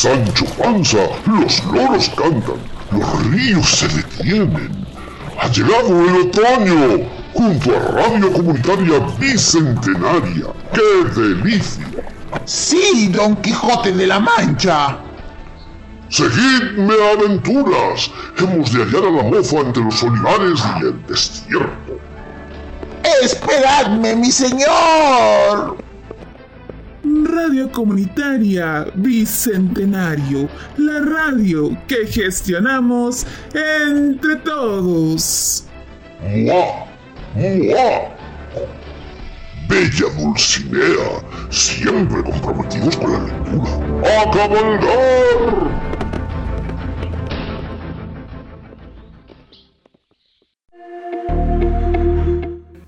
Sancho Panza, los loros cantan, los ríos se detienen. Ha llegado el otoño, junto a Radio Comunitaria Bicentenaria. ¡Qué delicia! Sí, Don Quijote de la Mancha. Seguidme aventuras. Hemos de hallar a la mofa entre los olivares y el desierto. Esperadme, mi señor. Radio Comunitaria Bicentenario, la radio que gestionamos entre todos. Bella Dulcinea, siempre comprometidos con la lectura. ¡A!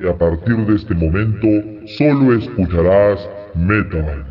y a partir de este momento solo escucharás metal.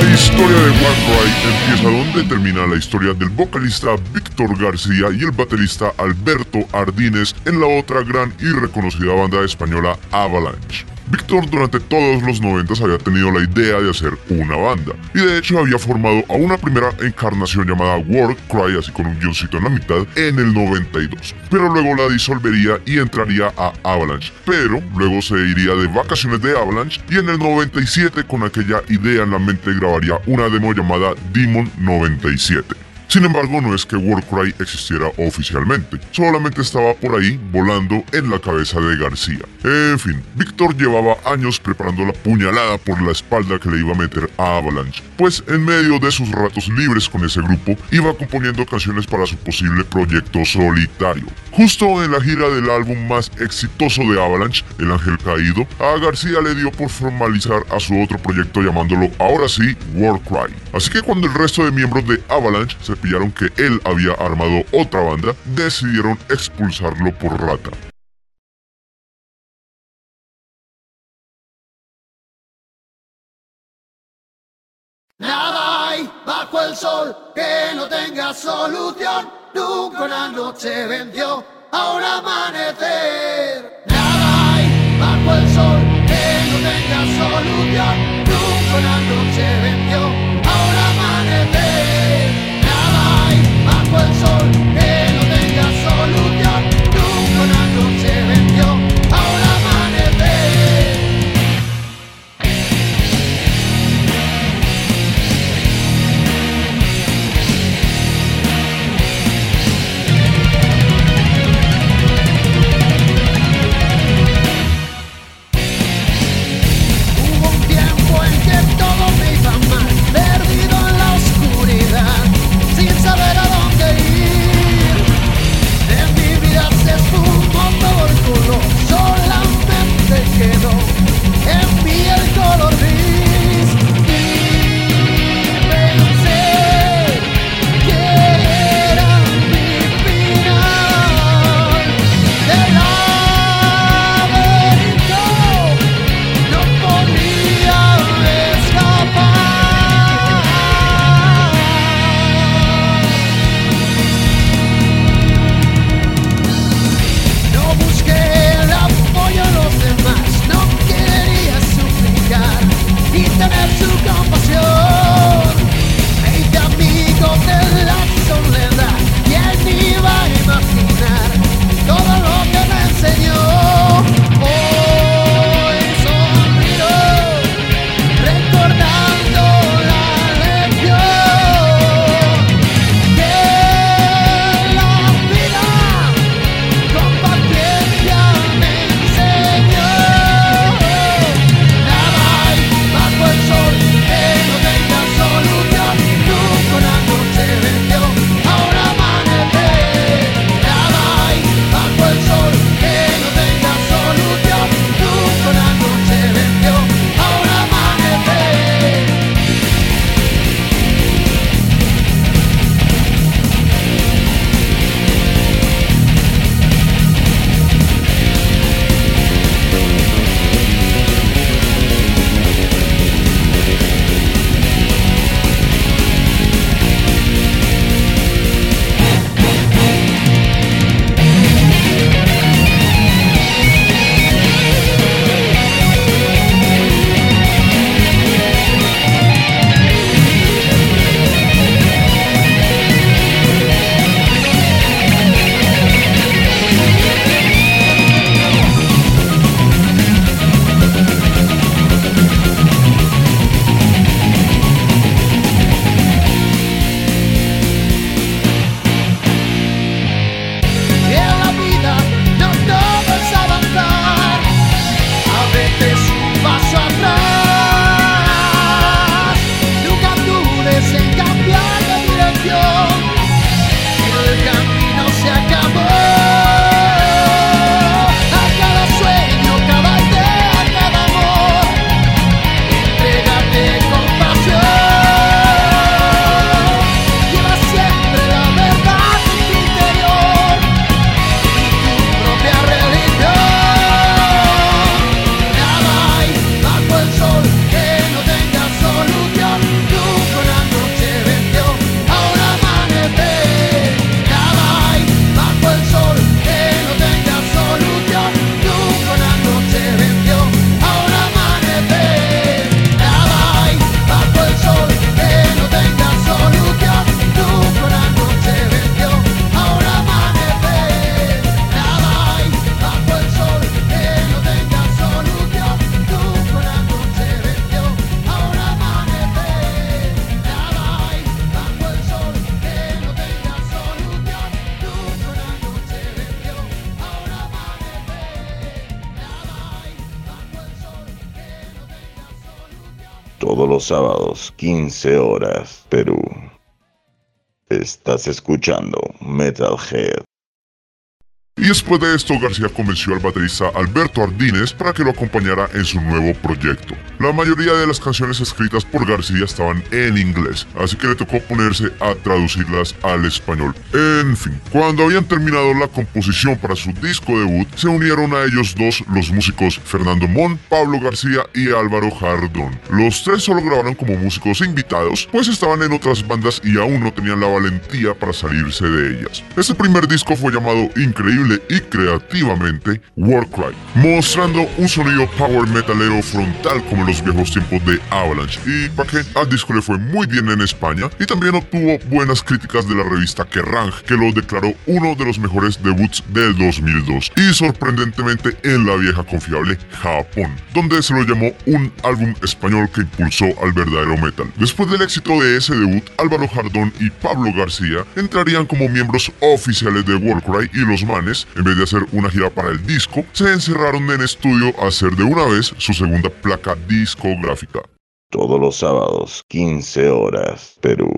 La historia de Warcry empieza donde termina la historia del vocalista Víctor García y el baterista Alberto Ardínez en la otra gran y reconocida banda española Avalanche. Víctor durante todos los 90 había tenido la idea de hacer una banda y de hecho había formado a una primera encarnación llamada War Cry, así con un guioncito en la mitad, en el 92. Pero luego la disolvería y entraría a Avalanche. Pero luego se iría de vacaciones de Avalanche y en el 97 con aquella idea en la mente grabaría una demo llamada Demon 97. Sin embargo, no es que Warcry existiera oficialmente, solamente estaba por ahí volando en la cabeza de García. En fin, Víctor llevaba años preparando la puñalada por la espalda que le iba a meter a Avalanche, pues en medio de sus ratos libres con ese grupo iba componiendo canciones para su posible proyecto solitario. Justo en la gira del álbum más exitoso de Avalanche, El Ángel Caído, a García le dio por formalizar a su otro proyecto llamándolo ahora sí Warcry. Así que cuando el resto de miembros de Avalanche se pillaron que él había armado otra banda, decidieron expulsarlo por rata. Nada hay bajo el sol que no tenga solución. Nunca una noche venció a un amanecer. Nada hay bajo el sol que no tenga solución. Nunca una noche venció sábados, 15 horas, Perú. Estás escuchando Metalhead. Y después de esto, García convenció al baterista Alberto Ardínez para que lo acompañara en su nuevo proyecto. La mayoría de las canciones escritas por García estaban en inglés, así que le tocó ponerse a traducirlas al español. En fin, cuando habían terminado la composición para su disco debut, se unieron a ellos dos los músicos Fernando Mon, Pablo García y Álvaro Jardón. Los tres solo grabaron como músicos invitados, pues estaban en otras bandas y aún no tenían la valentía para salirse de ellas. Este primer disco fue llamado Increíble y creativamente Warcry, mostrando un sonido power metalero frontal como en los viejos tiempos de Avalanche. Y para que al disco le fue muy bien en España y también obtuvo buenas críticas de la revista Kerrang, que lo declaró uno de los mejores debuts del 2002 y sorprendentemente en la vieja confiable Japón, donde se lo llamó un álbum español que impulsó al verdadero metal. Después del éxito de ese debut, Álvaro Jardón y Pablo García entrarían como miembros oficiales de Warcry y los manes en vez de hacer una gira para el disco, se encerraron en estudio a hacer de una vez su segunda placa discográfica. Todos los sábados, 15 horas, Perú.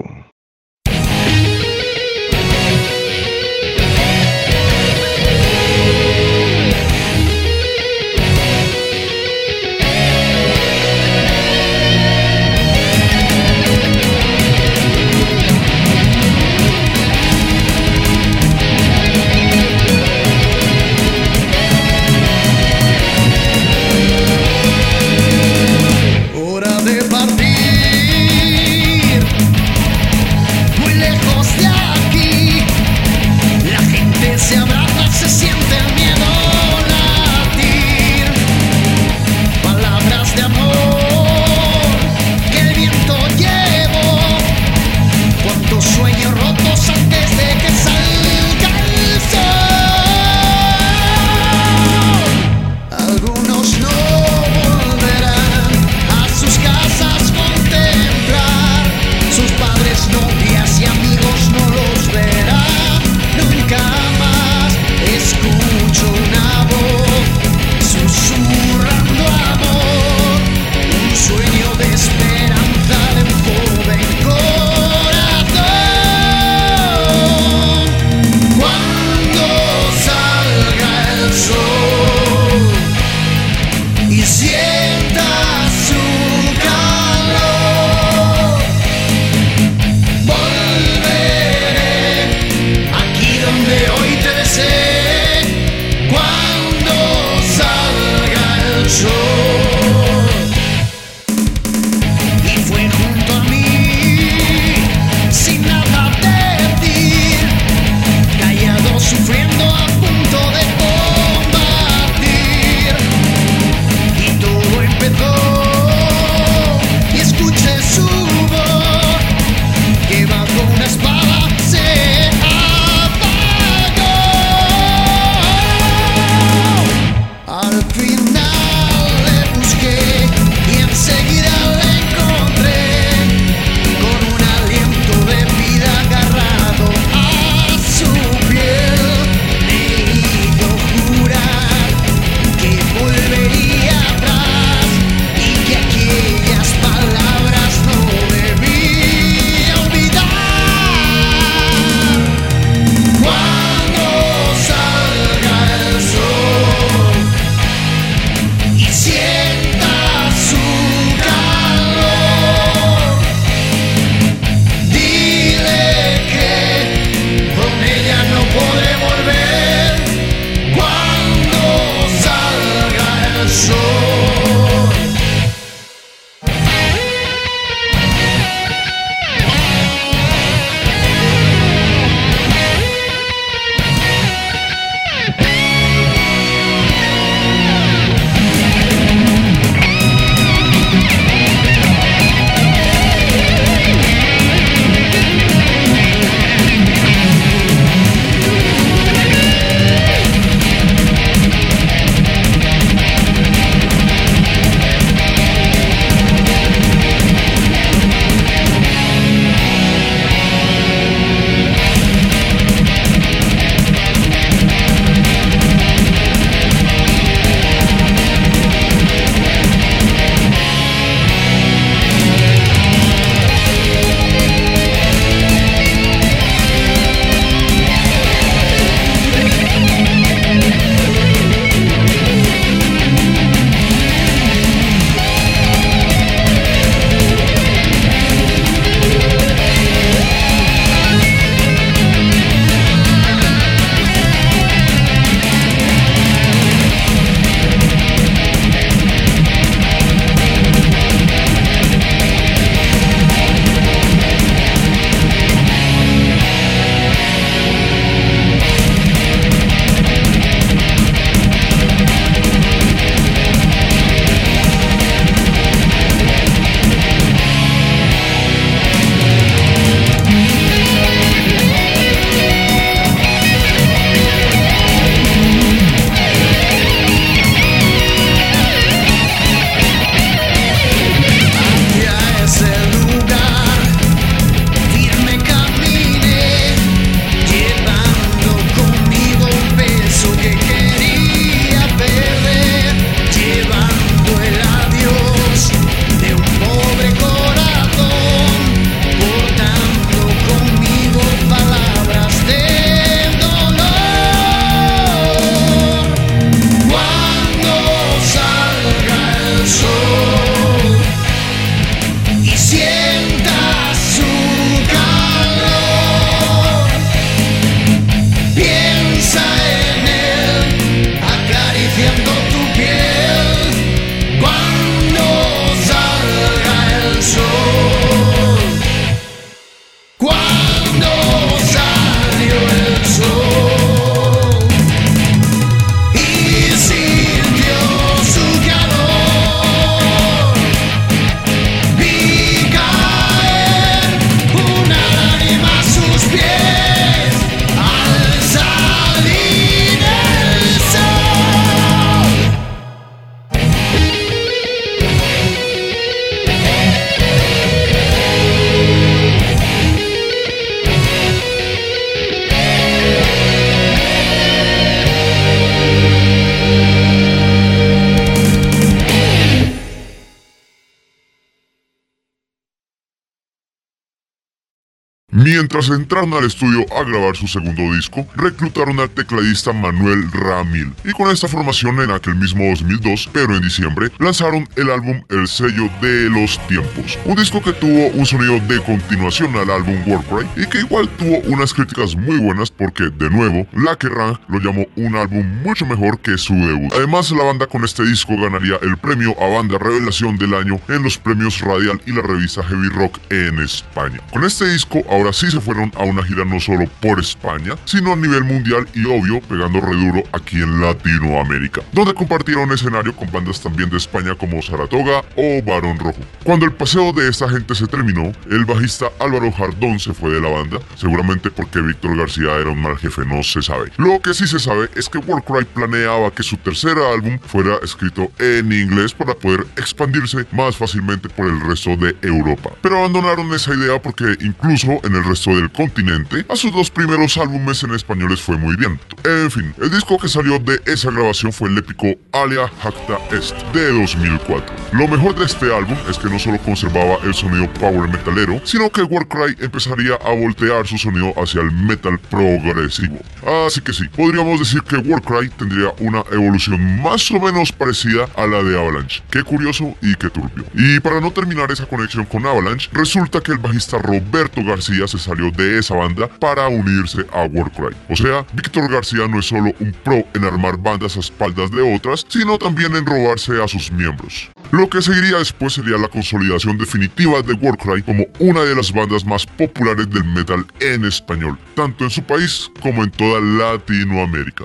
Mientras entraron al estudio a grabar su segundo disco, reclutaron al tecladista Manuel Ramil y con esta formación en aquel mismo 2002, pero en diciembre, lanzaron el álbum El sello de los tiempos, un disco que tuvo un sonido de continuación al álbum Warcry y que igual tuvo unas críticas muy buenas porque de nuevo La Kerrang lo llamó un álbum mucho mejor que su debut. Además la banda con este disco ganaría el premio a banda revelación del año en los premios Radial y la revista Heavy Rock en España. Con este disco ahora sí se fueron a una gira no solo por España, sino a nivel mundial y obvio pegando reduro aquí en Latinoamérica, donde compartieron escenario con bandas también de España como Saratoga o Barón Rojo. Cuando el paseo de esta gente se terminó, el bajista Álvaro Jardón se fue de la banda, seguramente porque Víctor García era un mal jefe, no se sabe. Lo que sí se sabe es que Warcry planeaba que su tercer álbum fuera escrito en inglés para poder expandirse más fácilmente por el resto de Europa. Pero abandonaron esa idea porque incluso en el resto del continente, a sus dos primeros álbumes en español les fue muy bien. En fin, el disco que salió de esa grabación fue el épico Alia Jacta Est de 2004. Lo mejor de este álbum es que no solo conservaba el sonido power metalero, sino que Warcry empezaría a voltear su sonido hacia el metal progresivo. Así que sí, podríamos decir que Warcry tendría una evolución más o menos parecida a la de Avalanche. Qué curioso y qué turbio. Y para no terminar esa conexión con Avalanche, resulta que el bajista Roberto García se salió de esa banda para unirse a Warcry. O sea, Víctor García no es solo un pro en armar bandas a espaldas de otras, sino también en robarse a sus miembros. Lo que seguiría después sería la consolidación definitiva de Warcry como una de las bandas más populares del metal en español, tanto en su país como en toda Latinoamérica.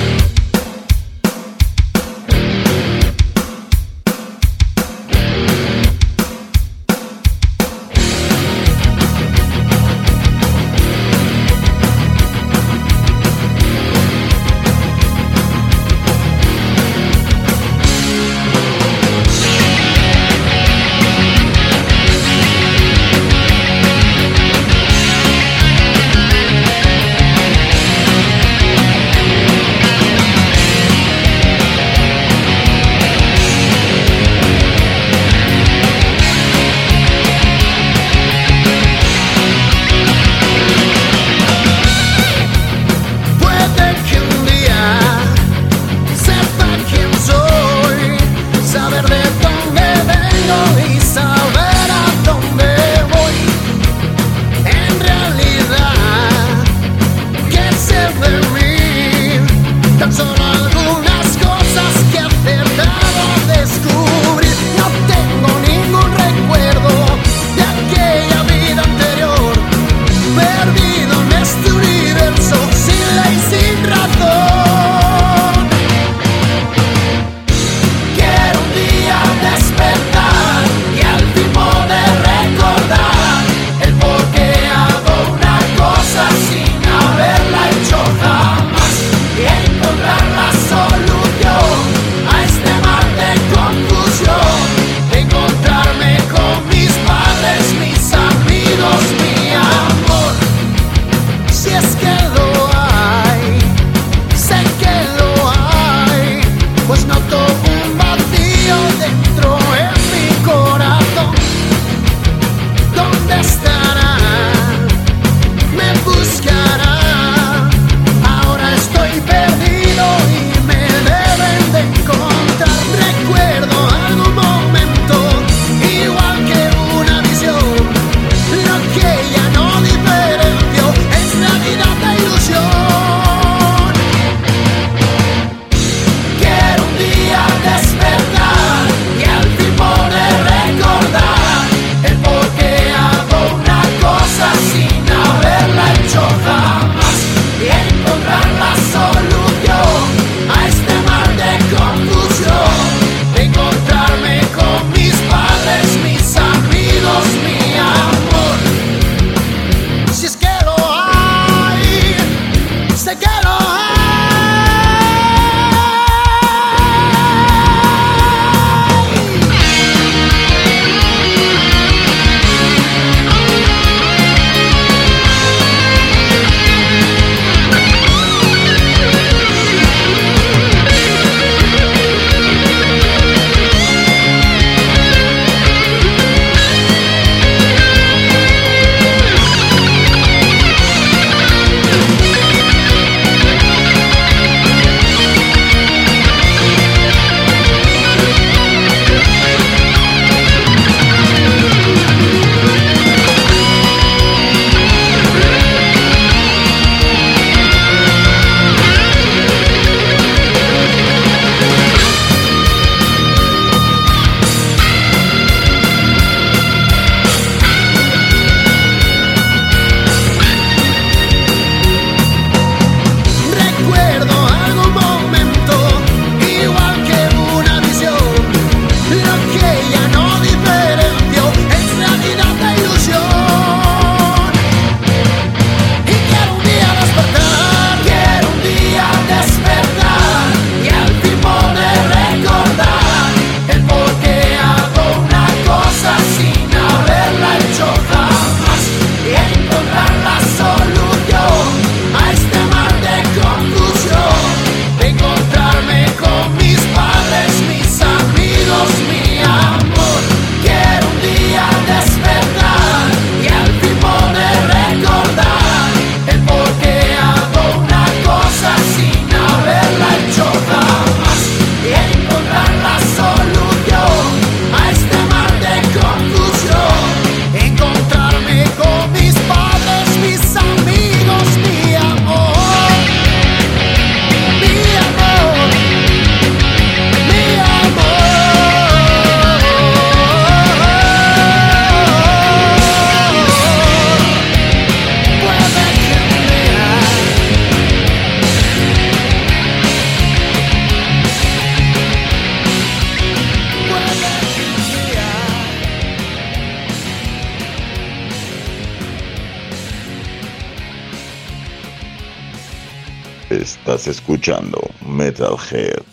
Estás escuchando Metalhead,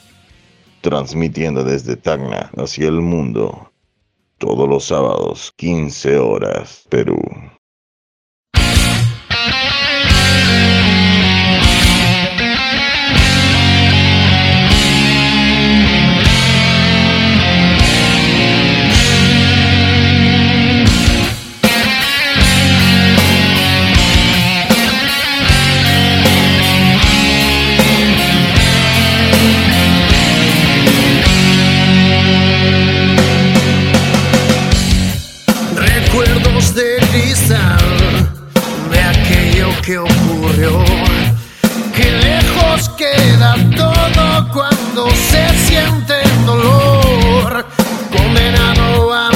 transmitiendo desde Tacna hacia el mundo, todos los sábados, 15 horas, Perú. que ocurrió. Qué lejos queda todo cuando se siente el dolor. Condenado a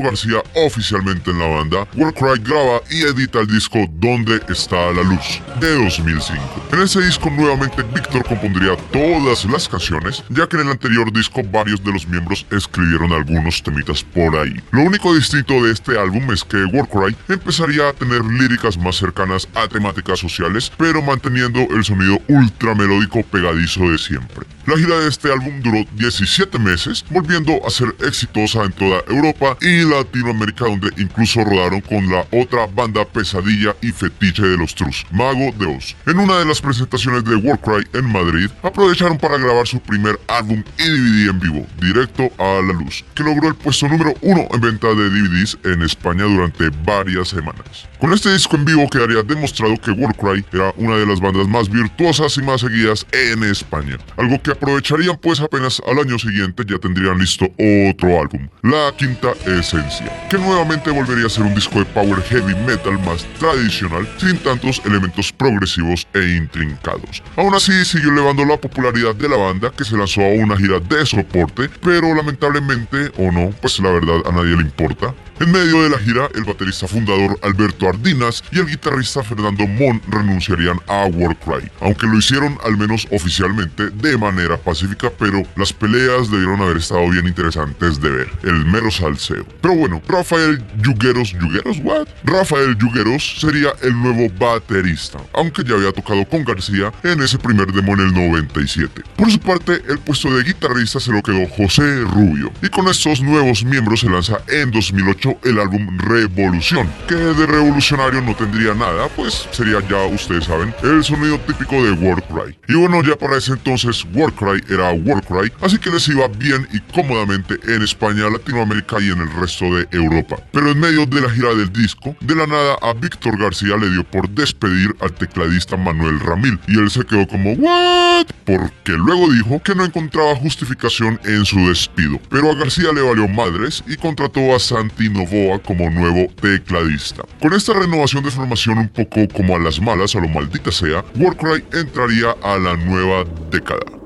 still got. Oficialmente en la banda, Warcry graba y edita el disco Donde está la luz, de 2005. En ese disco nuevamente Víctor compondría todas las canciones, ya que en el anterior disco varios de los miembros escribieron algunos temitas por ahí. Lo único distinto de este álbum es que Warcry empezaría a tener líricas más cercanas a temáticas sociales, pero manteniendo el sonido ultra melódico pegadizo de siempre. La gira de este álbum duró 17 meses, volviendo a ser exitosa en toda Europa y Latinoamérica, donde incluso rodaron con la otra banda pesadilla y fetiche de los Trus, Mago de Oz. En una de las presentaciones de Warcry en Madrid, aprovecharon para grabar su primer álbum y DVD en vivo, directo a la luz, que logró el puesto número uno en venta de DVDs en España durante varias semanas. Con este disco en vivo quedaría demostrado que Warcry era una de las bandas más virtuosas y más seguidas en España, algo que aprovecharían pues apenas al año siguiente ya tendrían listo otro álbum, La Quinta Esencia, que nuevamente volvería a ser un disco de power heavy metal más tradicional, sin tantos elementos progresivos e intrincados. Aún así siguió elevando la popularidad de la banda que se lanzó a una gira de soporte, pero lamentablemente o no, pues la verdad a nadie le importa, en medio de la gira, el baterista fundador Alberto Ardinas y el guitarrista Fernando Mon renunciarían a Warcry, aunque lo hicieron al menos oficialmente de manera pacífica, pero las peleas debieron haber estado bien interesantes de ver, el mero salseo. Bueno, Rafael Yugueros, ¿Yugueros what? Rafael Yugueros sería el nuevo baterista, aunque ya había tocado con García en ese primer demo en el 97. Por su parte, el puesto de guitarrista se lo quedó José Rubio, y con estos nuevos miembros se lanza en 2008 el álbum Revolución, que de revolucionario no tendría nada, pues sería ya, ustedes saben, el sonido típico de Warcry. Y bueno, ya para ese entonces Warcry era Warcry, así que les iba bien y cómodamente en España, Latinoamérica y en el resto de Europa. Pero en medio de la gira del disco, de la nada a Víctor García le dio por despedir al tecladista Manuel Ramil, y él se quedó como ¿What? Porque luego dijo que no encontraba justificación en su despido. Pero a García le valió madres y contrató a Santino Novoa como nuevo tecladista. Con esta renovación de formación un poco como a las malas, a lo maldita sea, Warcry entraría a la nueva década.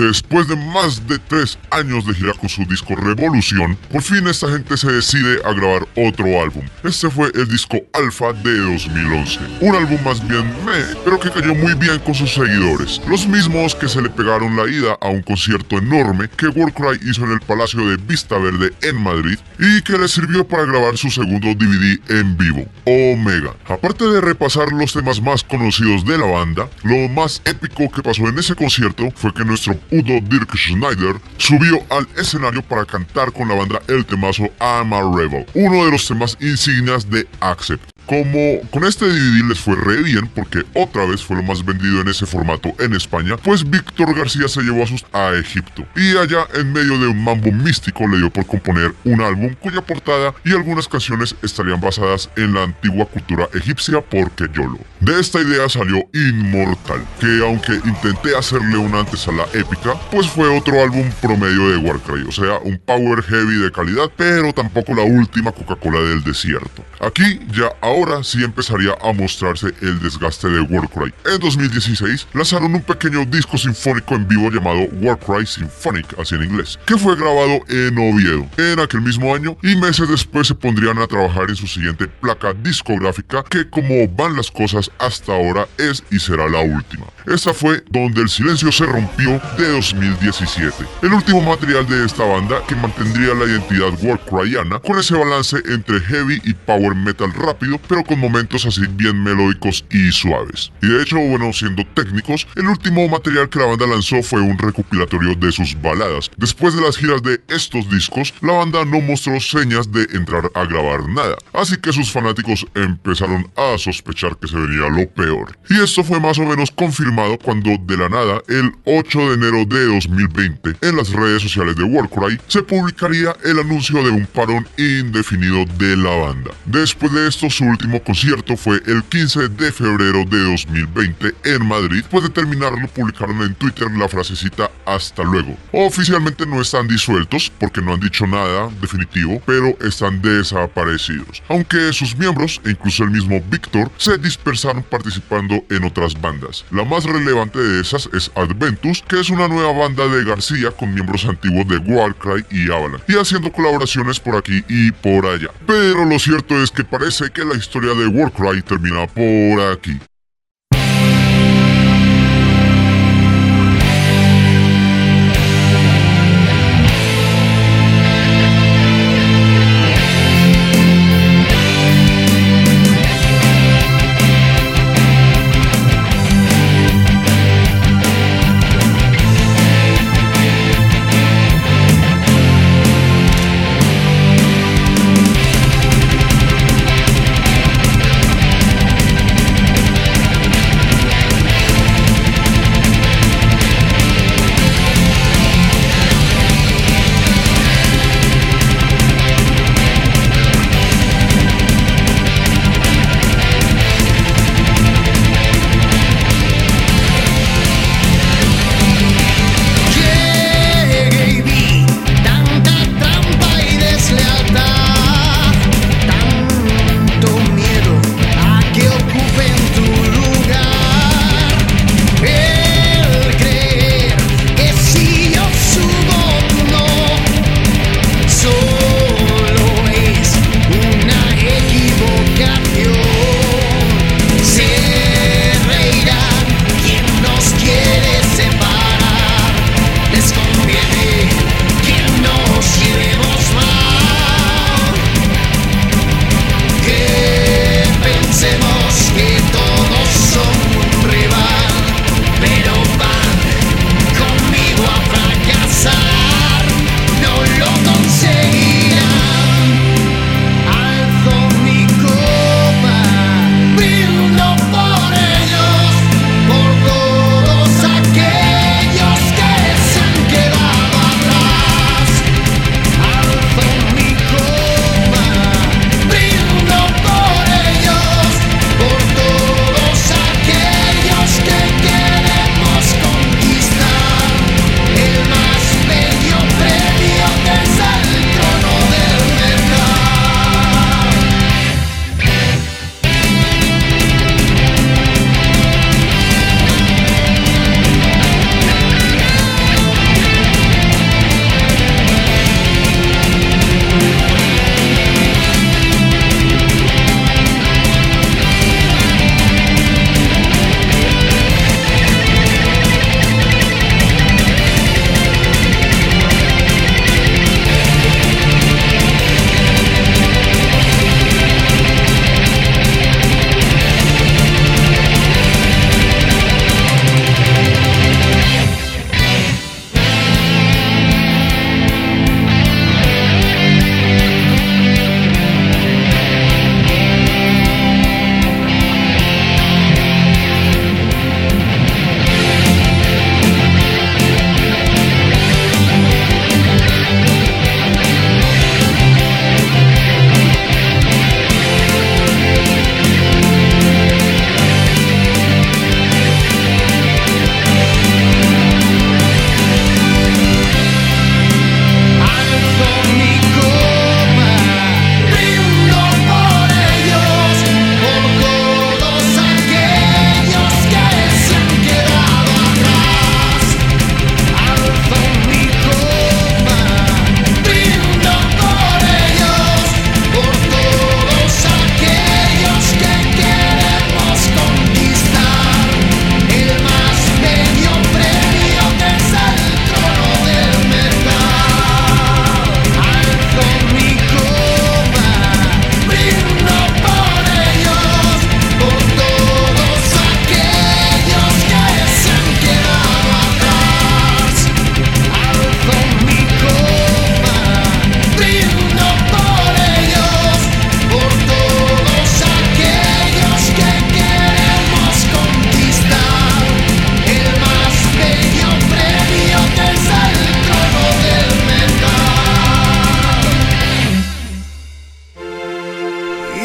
Después de más de tres años de girar con su disco Revolución, por fin esta gente se decide a grabar otro álbum. Este fue el disco Alpha de 2011. Un álbum más bien meh, pero que cayó muy bien con sus seguidores. Los mismos que se le pegaron la ida a un concierto enorme que Warcry hizo en el Palacio de Vista Verde en Madrid y que le sirvió para grabar su segundo DVD en vivo, Omega. Aparte de repasar los temas más conocidos de la banda, lo más épico que pasó en ese concierto fue que nuestro Udo Dirk Schneider subió al escenario para cantar con la banda el temazo I'm a Rebel, uno de los temas insignias de Accept. Como con este DVD les fue re bien porque otra vez fue lo más vendido en ese formato en España, pues Víctor García se llevó a, sus, a Egipto y allá en medio de un mambo místico le dio por componer un álbum cuya portada y algunas canciones estarían basadas en la antigua cultura egipcia porque YOLO. De esta idea salió Inmortal, que aunque intenté hacerle una antesala épica, pues fue otro álbum promedio de Warcry, o sea, un power heavy de calidad, pero tampoco la última Coca-Cola del desierto. Aquí ya ahora sí empezaría a mostrarse el desgaste de Warcry. En 2016 lanzaron un pequeño disco sinfónico en vivo llamado Warcry Symphonic, así en inglés, que fue grabado en Oviedo en aquel mismo año y meses después se pondrían a trabajar en su siguiente placa discográfica que como van las cosas hasta ahora es y será la última. Esta fue Donde el silencio se rompió de 2017. El último material de esta banda que mantendría la identidad Warcryana con ese balance entre heavy y power metal rápido, pero con momentos así bien melódicos y suaves. Y de hecho, bueno, siendo técnicos, el último material que la banda lanzó fue un recopilatorio de sus baladas. Después de las giras de estos discos, la banda no mostró señas de entrar a grabar nada, así que sus fanáticos empezaron a sospechar que se venía lo peor. Y esto fue más o menos confirmado cuando de la nada, el 8 de enero de 2020, en las redes sociales de Warcry, se publicaría el anuncio de un parón indefinido de la banda. Después de esto, su último concierto fue el 15 de febrero de 2020 en Madrid. Después de terminarlo, publicaron en Twitter la frasecita hasta luego. Oficialmente no están disueltos porque no han dicho nada definitivo, pero están desaparecidos. Aunque sus miembros, e incluso el mismo Víctor, se dispersaron participando en otras bandas. La más relevante de esas es Adventus, que es una nueva banda de García con miembros antiguos de Warcry y Avalanche, y haciendo colaboraciones por aquí y por allá. Pero lo cierto es que parece que la historia de Warcry termina por aquí.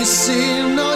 see no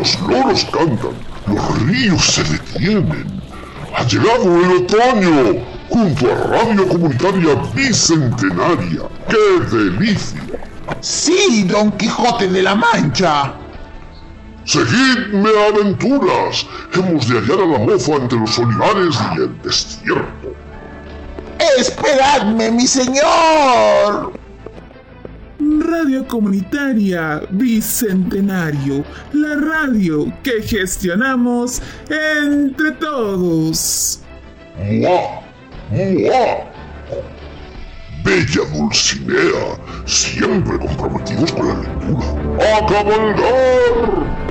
los loros cantan, los ríos se detienen. Ha llegado el otoño, junto a Radio Comunitaria Bicentenaria. ¡Qué delicia! Sí, Don Quijote de la Mancha. Seguidme aventuras. Hemos de hallar a la mofa entre los olivares y el desierto. Esperadme, mi señor. Radio Comunitaria Bicentenario, la radio que gestionamos entre todos. Bella Dulcinea, siempre comprometidos con la lectura. ¡A cabalgar!